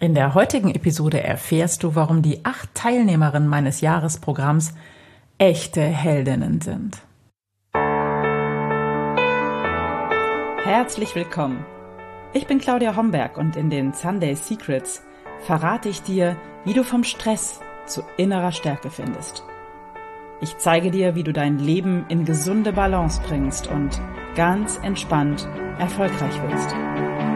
In der heutigen Episode erfährst du, warum die acht Teilnehmerinnen meines Jahresprogramms echte Heldinnen sind. Herzlich willkommen. Ich bin Claudia Homberg und in den Sunday Secrets verrate ich dir, wie du vom Stress zu innerer Stärke findest. Ich zeige dir, wie du dein Leben in gesunde Balance bringst und ganz entspannt erfolgreich wirst.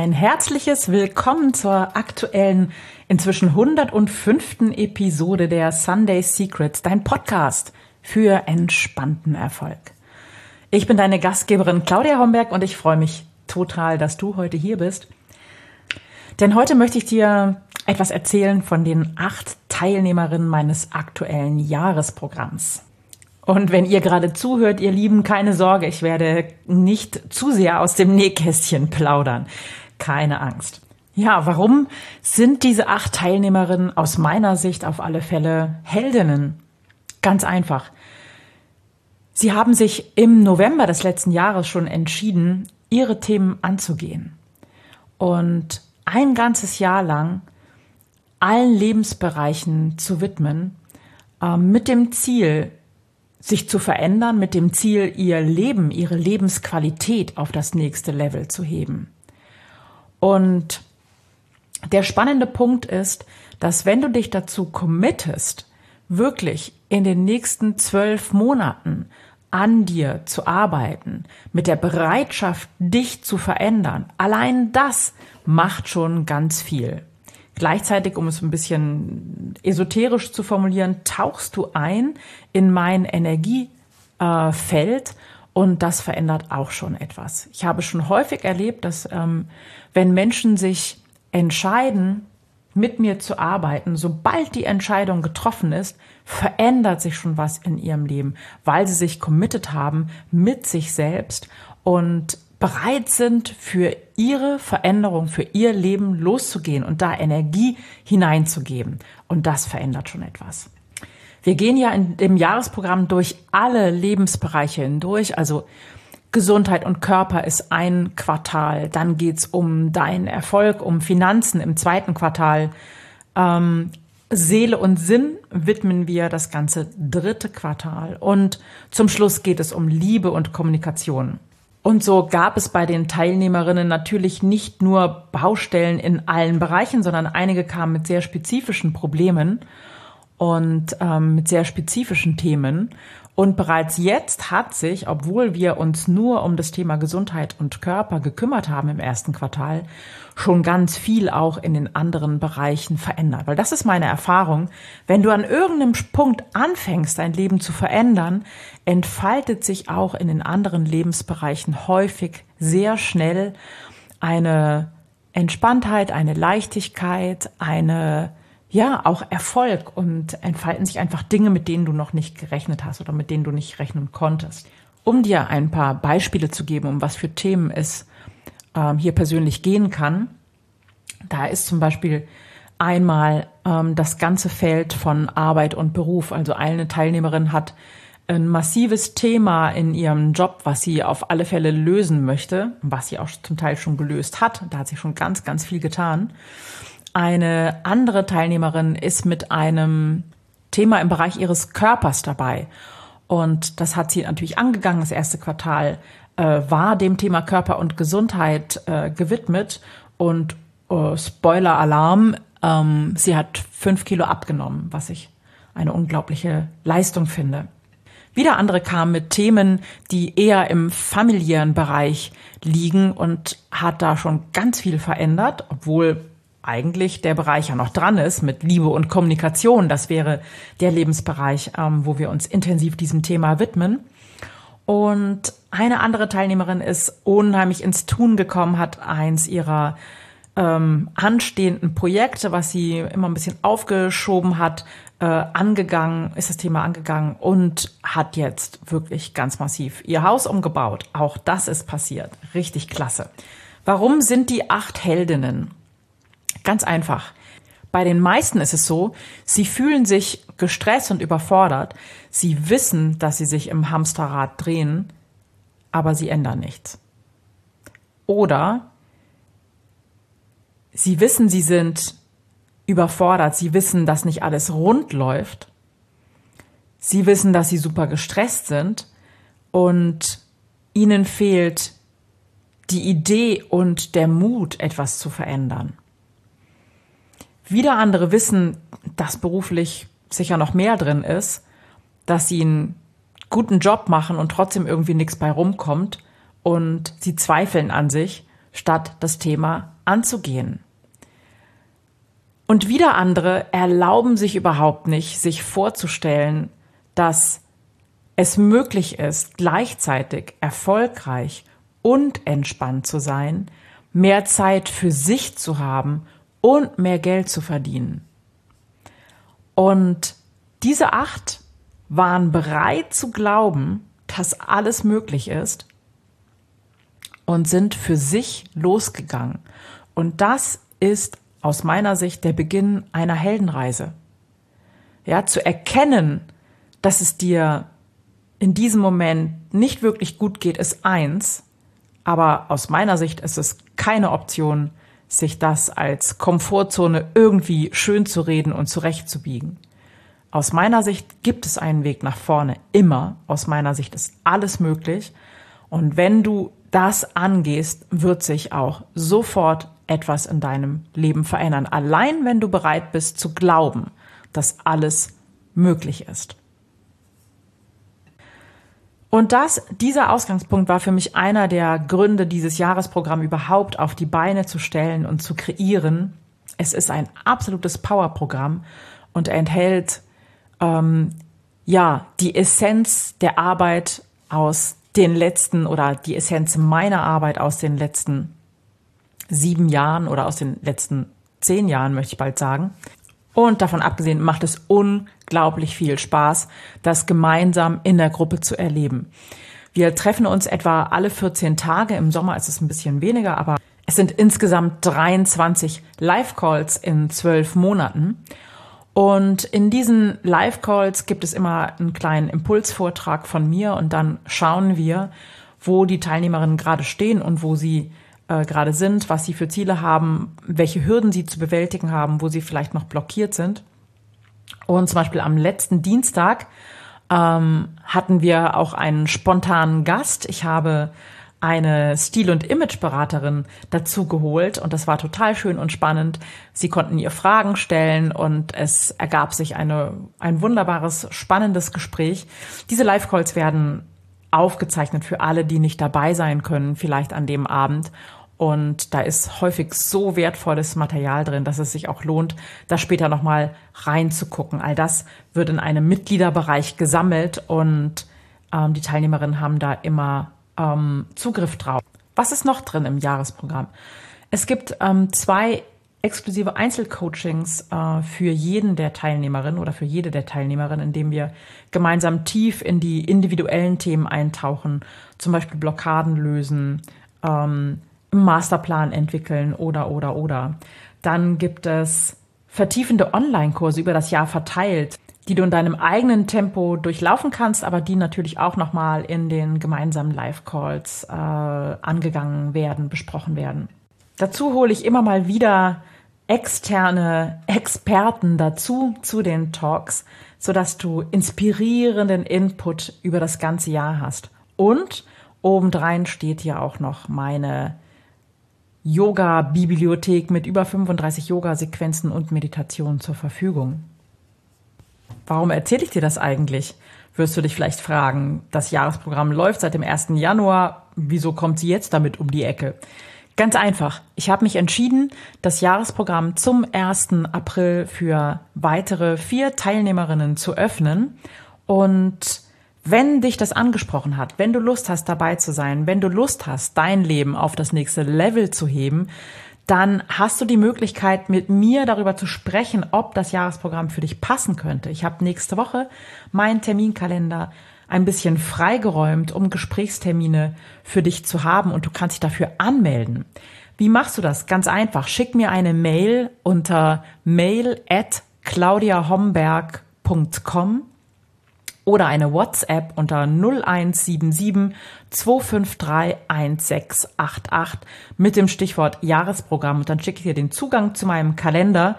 Ein herzliches Willkommen zur aktuellen, inzwischen 105. Episode der Sunday Secrets, dein Podcast für entspannten Erfolg. Ich bin deine Gastgeberin Claudia Homberg und ich freue mich total, dass du heute hier bist. Denn heute möchte ich dir etwas erzählen von den acht Teilnehmerinnen meines aktuellen Jahresprogramms. Und wenn ihr gerade zuhört, ihr Lieben, keine Sorge, ich werde nicht zu sehr aus dem Nähkästchen plaudern keine Angst. Ja, warum sind diese acht Teilnehmerinnen aus meiner Sicht auf alle Fälle Heldinnen? Ganz einfach. Sie haben sich im November des letzten Jahres schon entschieden, ihre Themen anzugehen. Und ein ganzes Jahr lang allen Lebensbereichen zu widmen, äh, mit dem Ziel, sich zu verändern, mit dem Ziel, ihr Leben, ihre Lebensqualität auf das nächste Level zu heben. Und der spannende Punkt ist, dass wenn du dich dazu committest, wirklich in den nächsten zwölf Monaten an dir zu arbeiten, mit der Bereitschaft, dich zu verändern, allein das macht schon ganz viel. Gleichzeitig, um es ein bisschen esoterisch zu formulieren, tauchst du ein in mein Energiefeld und das verändert auch schon etwas. Ich habe schon häufig erlebt, dass ähm, wenn Menschen sich entscheiden, mit mir zu arbeiten, sobald die Entscheidung getroffen ist, verändert sich schon was in ihrem Leben, weil sie sich committed haben mit sich selbst und bereit sind, für ihre Veränderung, für ihr Leben loszugehen und da Energie hineinzugeben. Und das verändert schon etwas. Wir gehen ja in dem Jahresprogramm durch alle Lebensbereiche hindurch, also Gesundheit und Körper ist ein Quartal. Dann geht's um deinen Erfolg, um Finanzen im zweiten Quartal. Ähm, Seele und Sinn widmen wir das ganze dritte Quartal. Und zum Schluss geht es um Liebe und Kommunikation. Und so gab es bei den Teilnehmerinnen natürlich nicht nur Baustellen in allen Bereichen, sondern einige kamen mit sehr spezifischen Problemen und ähm, mit sehr spezifischen Themen. Und bereits jetzt hat sich, obwohl wir uns nur um das Thema Gesundheit und Körper gekümmert haben im ersten Quartal, schon ganz viel auch in den anderen Bereichen verändert. Weil das ist meine Erfahrung. Wenn du an irgendeinem Punkt anfängst, dein Leben zu verändern, entfaltet sich auch in den anderen Lebensbereichen häufig sehr schnell eine Entspanntheit, eine Leichtigkeit, eine ja, auch Erfolg und entfalten sich einfach Dinge, mit denen du noch nicht gerechnet hast oder mit denen du nicht rechnen konntest. Um dir ein paar Beispiele zu geben, um was für Themen es ähm, hier persönlich gehen kann, da ist zum Beispiel einmal ähm, das ganze Feld von Arbeit und Beruf. Also eine Teilnehmerin hat ein massives Thema in ihrem Job, was sie auf alle Fälle lösen möchte, was sie auch zum Teil schon gelöst hat. Da hat sie schon ganz, ganz viel getan. Eine andere Teilnehmerin ist mit einem Thema im Bereich ihres Körpers dabei. Und das hat sie natürlich angegangen. Das erste Quartal äh, war dem Thema Körper und Gesundheit äh, gewidmet. Und äh, Spoiler-Alarm, ähm, sie hat fünf Kilo abgenommen, was ich eine unglaubliche Leistung finde. Wieder andere kamen mit Themen, die eher im familiären Bereich liegen und hat da schon ganz viel verändert, obwohl eigentlich der Bereich ja noch dran ist mit Liebe und Kommunikation. Das wäre der Lebensbereich, ähm, wo wir uns intensiv diesem Thema widmen. Und eine andere Teilnehmerin ist unheimlich ins Tun gekommen, hat eins ihrer ähm, anstehenden Projekte, was sie immer ein bisschen aufgeschoben hat, äh, angegangen, ist das Thema angegangen und hat jetzt wirklich ganz massiv ihr Haus umgebaut. Auch das ist passiert. Richtig klasse. Warum sind die acht Heldinnen? Ganz einfach. Bei den meisten ist es so, sie fühlen sich gestresst und überfordert. Sie wissen, dass sie sich im Hamsterrad drehen, aber sie ändern nichts. Oder sie wissen, sie sind überfordert, sie wissen, dass nicht alles rund läuft, sie wissen, dass sie super gestresst sind und ihnen fehlt die Idee und der Mut, etwas zu verändern. Wieder andere wissen, dass beruflich sicher noch mehr drin ist, dass sie einen guten Job machen und trotzdem irgendwie nichts bei rumkommt und sie zweifeln an sich, statt das Thema anzugehen. Und wieder andere erlauben sich überhaupt nicht, sich vorzustellen, dass es möglich ist, gleichzeitig erfolgreich und entspannt zu sein, mehr Zeit für sich zu haben und mehr Geld zu verdienen. Und diese acht waren bereit zu glauben, dass alles möglich ist und sind für sich losgegangen. Und das ist aus meiner Sicht der Beginn einer Heldenreise. Ja, zu erkennen, dass es dir in diesem Moment nicht wirklich gut geht, ist eins. Aber aus meiner Sicht ist es keine Option, sich das als Komfortzone irgendwie schön zu reden und zurechtzubiegen. Aus meiner Sicht gibt es einen Weg nach vorne, immer. Aus meiner Sicht ist alles möglich. Und wenn du das angehst, wird sich auch sofort etwas in deinem Leben verändern. Allein wenn du bereit bist zu glauben, dass alles möglich ist. Und das, dieser Ausgangspunkt war für mich einer der Gründe, dieses Jahresprogramm überhaupt auf die Beine zu stellen und zu kreieren. Es ist ein absolutes Powerprogramm und enthält ähm, ja die Essenz der Arbeit aus den letzten oder die Essenz meiner Arbeit aus den letzten sieben Jahren oder aus den letzten zehn Jahren, möchte ich bald sagen. Und davon abgesehen macht es unglaublich viel Spaß, das gemeinsam in der Gruppe zu erleben. Wir treffen uns etwa alle 14 Tage. Im Sommer ist es ein bisschen weniger, aber es sind insgesamt 23 Live-Calls in zwölf Monaten. Und in diesen Live-Calls gibt es immer einen kleinen Impulsvortrag von mir und dann schauen wir, wo die Teilnehmerinnen gerade stehen und wo sie äh, gerade sind, was sie für Ziele haben, welche Hürden sie zu bewältigen haben, wo sie vielleicht noch blockiert sind. Und zum Beispiel am letzten Dienstag ähm, hatten wir auch einen spontanen Gast. Ich habe eine Stil- und Imageberaterin dazu geholt und das war total schön und spannend. Sie konnten ihr Fragen stellen und es ergab sich eine, ein wunderbares, spannendes Gespräch. Diese Live-Calls werden aufgezeichnet für alle, die nicht dabei sein können, vielleicht an dem Abend. Und da ist häufig so wertvolles Material drin, dass es sich auch lohnt, da später nochmal reinzugucken. All das wird in einem Mitgliederbereich gesammelt und ähm, die Teilnehmerinnen haben da immer ähm, Zugriff drauf. Was ist noch drin im Jahresprogramm? Es gibt ähm, zwei exklusive Einzelcoachings äh, für jeden der Teilnehmerinnen oder für jede der Teilnehmerinnen, indem wir gemeinsam tief in die individuellen Themen eintauchen, zum Beispiel Blockaden lösen, ähm, Masterplan entwickeln oder oder oder. Dann gibt es vertiefende Online-Kurse über das Jahr verteilt, die du in deinem eigenen Tempo durchlaufen kannst, aber die natürlich auch nochmal in den gemeinsamen Live-Calls äh, angegangen werden, besprochen werden. Dazu hole ich immer mal wieder externe Experten dazu zu den Talks, sodass du inspirierenden Input über das ganze Jahr hast. Und obendrein steht hier auch noch meine Yoga-Bibliothek mit über 35 Yoga-Sequenzen und Meditationen zur Verfügung. Warum erzähle ich dir das eigentlich? Wirst du dich vielleicht fragen. Das Jahresprogramm läuft seit dem 1. Januar. Wieso kommt sie jetzt damit um die Ecke? Ganz einfach. Ich habe mich entschieden, das Jahresprogramm zum 1. April für weitere vier Teilnehmerinnen zu öffnen. Und wenn dich das angesprochen hat, wenn du Lust hast, dabei zu sein, wenn du Lust hast, dein Leben auf das nächste Level zu heben, dann hast du die Möglichkeit, mit mir darüber zu sprechen, ob das Jahresprogramm für dich passen könnte. Ich habe nächste Woche meinen Terminkalender ein bisschen freigeräumt, um Gesprächstermine für dich zu haben und du kannst dich dafür anmelden. Wie machst du das? Ganz einfach. Schick mir eine Mail unter mail at claudiahomberg.com oder eine WhatsApp unter 0177 253 1688 mit dem Stichwort Jahresprogramm und dann schicke ich dir den Zugang zu meinem Kalender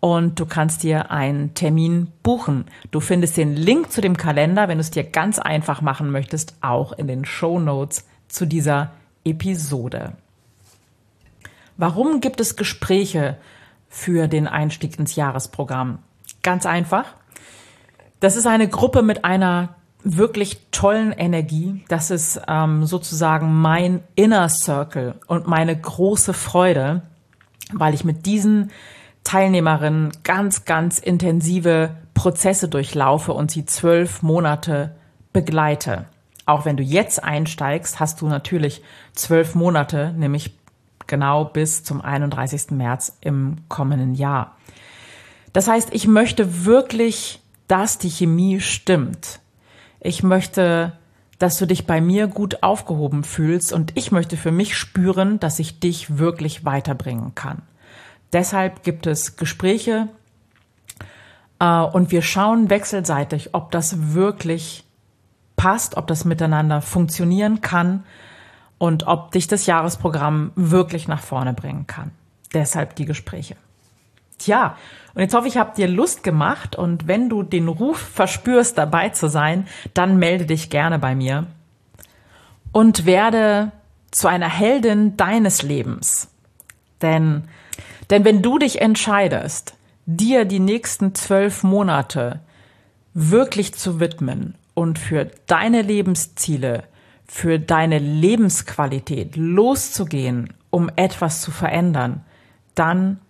und du kannst dir einen Termin buchen. Du findest den Link zu dem Kalender, wenn du es dir ganz einfach machen möchtest, auch in den Show Notes zu dieser Episode. Warum gibt es Gespräche für den Einstieg ins Jahresprogramm? Ganz einfach. Das ist eine Gruppe mit einer wirklich tollen Energie. Das ist ähm, sozusagen mein Inner Circle und meine große Freude, weil ich mit diesen Teilnehmerinnen ganz, ganz intensive Prozesse durchlaufe und sie zwölf Monate begleite. Auch wenn du jetzt einsteigst, hast du natürlich zwölf Monate, nämlich genau bis zum 31. März im kommenden Jahr. Das heißt, ich möchte wirklich, dass die Chemie stimmt. Ich möchte, dass du dich bei mir gut aufgehoben fühlst und ich möchte für mich spüren, dass ich dich wirklich weiterbringen kann. Deshalb gibt es Gespräche äh, und wir schauen wechselseitig, ob das wirklich passt, ob das miteinander funktionieren kann und ob dich das Jahresprogramm wirklich nach vorne bringen kann. Deshalb die Gespräche. Tja, und jetzt hoffe ich, habe dir Lust gemacht und wenn du den Ruf verspürst, dabei zu sein, dann melde dich gerne bei mir und werde zu einer Heldin deines Lebens. Denn denn wenn du dich entscheidest, dir die nächsten zwölf Monate wirklich zu widmen und für deine Lebensziele, für deine Lebensqualität loszugehen, um etwas zu verändern, dann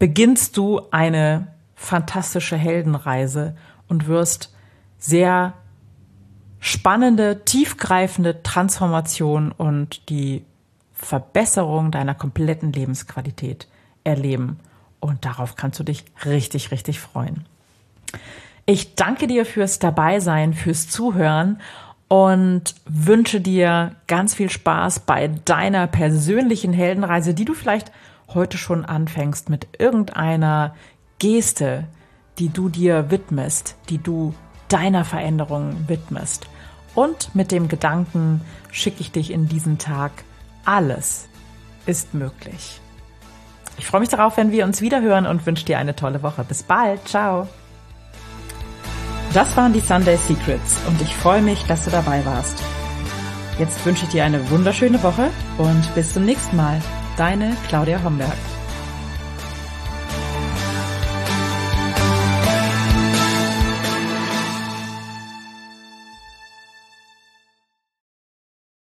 beginnst du eine fantastische Heldenreise und wirst sehr spannende, tiefgreifende Transformation und die Verbesserung deiner kompletten Lebensqualität erleben. Und darauf kannst du dich richtig, richtig freuen. Ich danke dir fürs Dabeisein, fürs Zuhören und wünsche dir ganz viel Spaß bei deiner persönlichen Heldenreise, die du vielleicht heute schon anfängst mit irgendeiner Geste, die du dir widmest, die du deiner Veränderung widmest. Und mit dem Gedanken schicke ich dich in diesen Tag. Alles ist möglich. Ich freue mich darauf, wenn wir uns wieder hören und wünsche dir eine tolle Woche. Bis bald. Ciao. Das waren die Sunday Secrets und ich freue mich, dass du dabei warst. Jetzt wünsche ich dir eine wunderschöne Woche und bis zum nächsten Mal. Deine Claudia Homberg.